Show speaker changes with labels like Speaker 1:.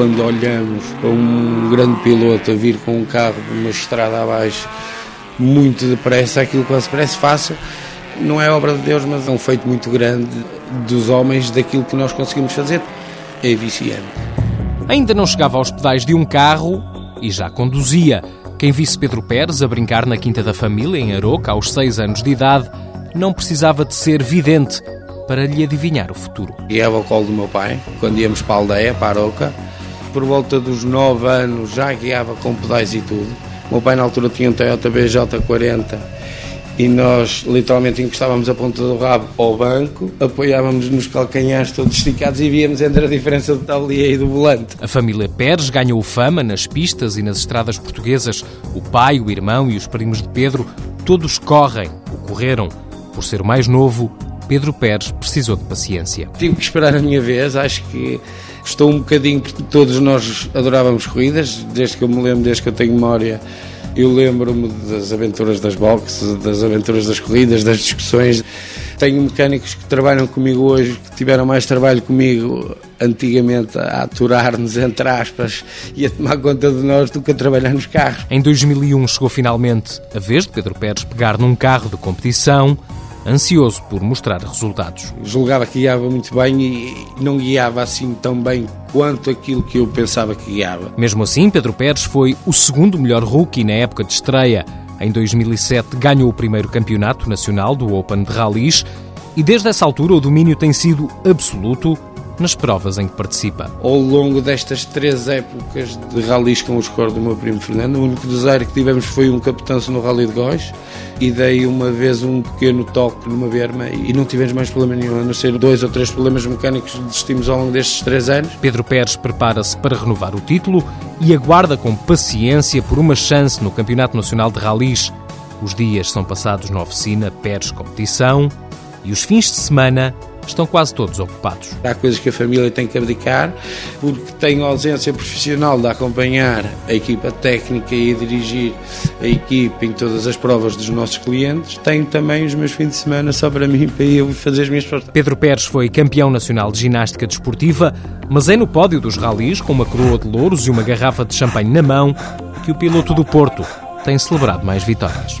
Speaker 1: quando olhamos para um grande piloto a vir com um carro de uma estrada abaixo muito depressa, aquilo quase parece fácil, não é obra de Deus, mas é um feito muito grande dos homens daquilo que nós conseguimos fazer. É viciante.
Speaker 2: Ainda não chegava aos pedais de um carro e já conduzia. Quem visse Pedro Pérez a brincar na Quinta da Família, em Aroca, aos seis anos de idade, não precisava de ser vidente para lhe adivinhar o futuro.
Speaker 1: Guiava ao colo do meu pai, quando íamos para a aldeia, para Aroca, por volta dos 9 anos já guiava com pedais e tudo. O meu pai na altura tinha um Toyota BJ40 e nós literalmente encostávamos a ponta do rabo ao banco, apoiávamos nos calcanhares todos esticados e víamos entre a diferença do tablier e do volante.
Speaker 2: A família Pérez ganhou fama nas pistas e nas estradas portuguesas. O pai, o irmão e os primos de Pedro, todos correm, ou correram. Por ser o mais novo, Pedro Pérez precisou de paciência.
Speaker 1: Tive que esperar a minha vez, acho que custou um bocadinho, porque todos nós adorávamos corridas, desde que eu me lembro, desde que eu tenho memória. Eu lembro-me das aventuras das boxes, das aventuras das corridas, das discussões. Tenho mecânicos que trabalham comigo hoje, que tiveram mais trabalho comigo antigamente a aturar-nos, entre aspas, e a tomar conta de nós do que a trabalhar nos carros.
Speaker 2: Em 2001 chegou finalmente a vez de Pedro Pérez pegar num carro de competição ansioso por mostrar resultados.
Speaker 1: Julgava que guiava muito bem e não guiava assim tão bem quanto aquilo que eu pensava que guiava.
Speaker 2: Mesmo assim, Pedro Pérez foi o segundo melhor rookie na época de estreia. Em 2007 ganhou o primeiro campeonato nacional do Open de Rallys e desde essa altura o domínio tem sido absoluto nas provas em que participa.
Speaker 1: Ao longo destas três épocas de ralis com o score do meu primo Fernando, o único desaire que tivemos foi um capitão no Rally de Góis e dei uma vez um pequeno toque numa berma e não tivemos mais problema nenhum, a não ser dois ou três problemas mecânicos que desistimos ao longo destes três anos.
Speaker 2: Pedro Pérez prepara-se para renovar o título e aguarda com paciência por uma chance no Campeonato Nacional de Ralis. Os dias são passados na oficina Pérez Competição e os fins de semana estão quase todos ocupados.
Speaker 1: Há coisas que a família tem que abdicar, porque tenho ausência profissional de acompanhar a equipa técnica e dirigir a equipa em todas as provas dos nossos clientes. Tenho também os meus fins de semana só para mim, para eu fazer as minhas provas.
Speaker 2: Pedro Pérez foi campeão nacional de ginástica desportiva, mas é no pódio dos ralis, com uma coroa de louros e uma garrafa de champanhe na mão, que o piloto do Porto tem celebrado mais vitórias.